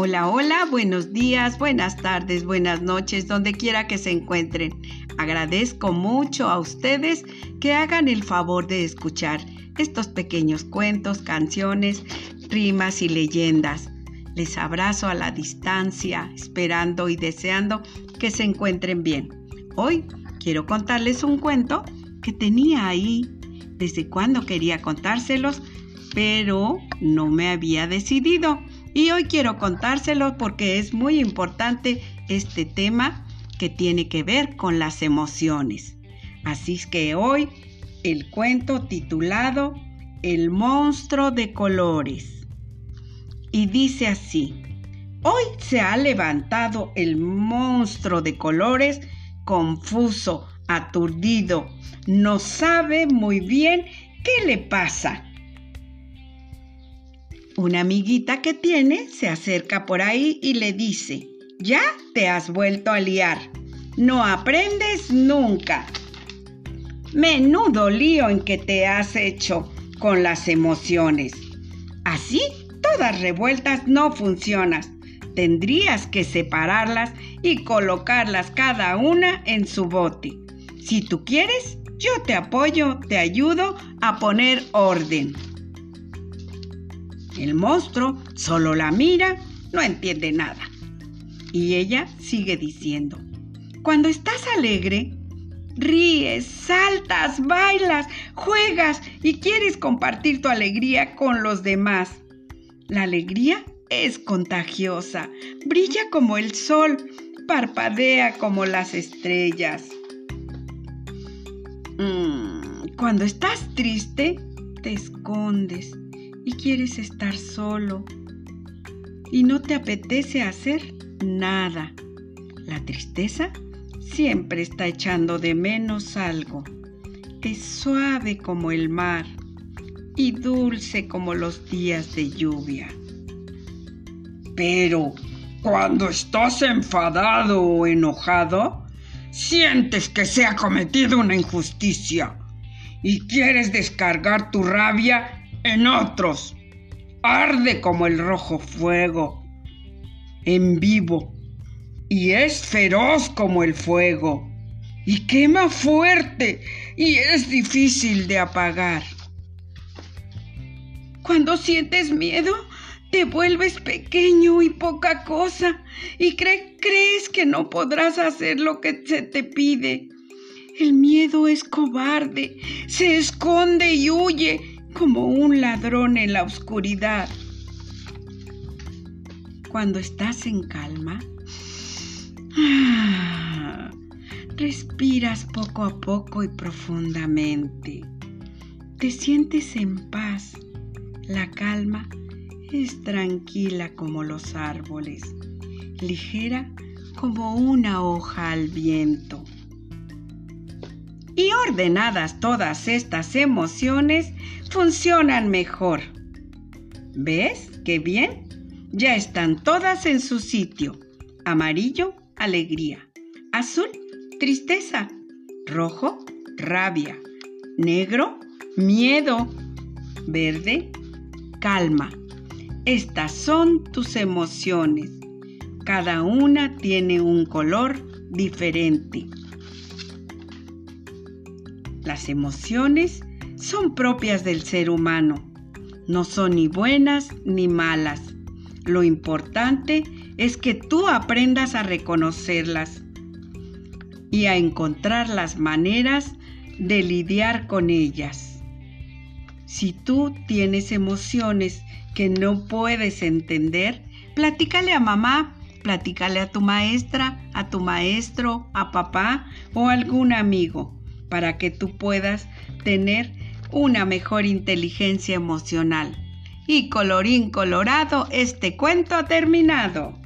Hola, hola, buenos días, buenas tardes, buenas noches, donde quiera que se encuentren. Agradezco mucho a ustedes que hagan el favor de escuchar estos pequeños cuentos, canciones, rimas y leyendas. Les abrazo a la distancia, esperando y deseando que se encuentren bien. Hoy quiero contarles un cuento que tenía ahí desde cuando quería contárselos, pero no me había decidido. Y hoy quiero contárselo porque es muy importante este tema que tiene que ver con las emociones. Así es que hoy el cuento titulado El monstruo de colores. Y dice así, hoy se ha levantado el monstruo de colores confuso, aturdido, no sabe muy bien qué le pasa una amiguita que tiene se acerca por ahí y le dice, ya te has vuelto a liar, no aprendes nunca. Menudo lío en que te has hecho con las emociones. Así, todas revueltas no funcionan. Tendrías que separarlas y colocarlas cada una en su bote. Si tú quieres, yo te apoyo, te ayudo a poner orden. El monstruo solo la mira, no entiende nada. Y ella sigue diciendo, cuando estás alegre, ríes, saltas, bailas, juegas y quieres compartir tu alegría con los demás. La alegría es contagiosa, brilla como el sol, parpadea como las estrellas. Mm, cuando estás triste, te escondes y quieres estar solo y no te apetece hacer nada. La tristeza siempre está echando de menos algo. Es suave como el mar y dulce como los días de lluvia. Pero cuando estás enfadado o enojado, sientes que se ha cometido una injusticia y quieres descargar tu rabia en otros arde como el rojo fuego, en vivo, y es feroz como el fuego, y quema fuerte, y es difícil de apagar. Cuando sientes miedo, te vuelves pequeño y poca cosa, y crees que no podrás hacer lo que se te pide. El miedo es cobarde, se esconde y huye como un ladrón en la oscuridad. Cuando estás en calma, respiras poco a poco y profundamente. Te sientes en paz. La calma es tranquila como los árboles, ligera como una hoja al viento. Y ordenadas todas estas emociones, funcionan mejor. ¿Ves qué bien? Ya están todas en su sitio. Amarillo, alegría. Azul, tristeza. Rojo, rabia. Negro, miedo. Verde, calma. Estas son tus emociones. Cada una tiene un color diferente. Las emociones son propias del ser humano. No son ni buenas ni malas. Lo importante es que tú aprendas a reconocerlas y a encontrar las maneras de lidiar con ellas. Si tú tienes emociones que no puedes entender, platícale a mamá, platícale a tu maestra, a tu maestro, a papá o a algún amigo para que tú puedas tener una mejor inteligencia emocional. Y colorín colorado, este cuento ha terminado.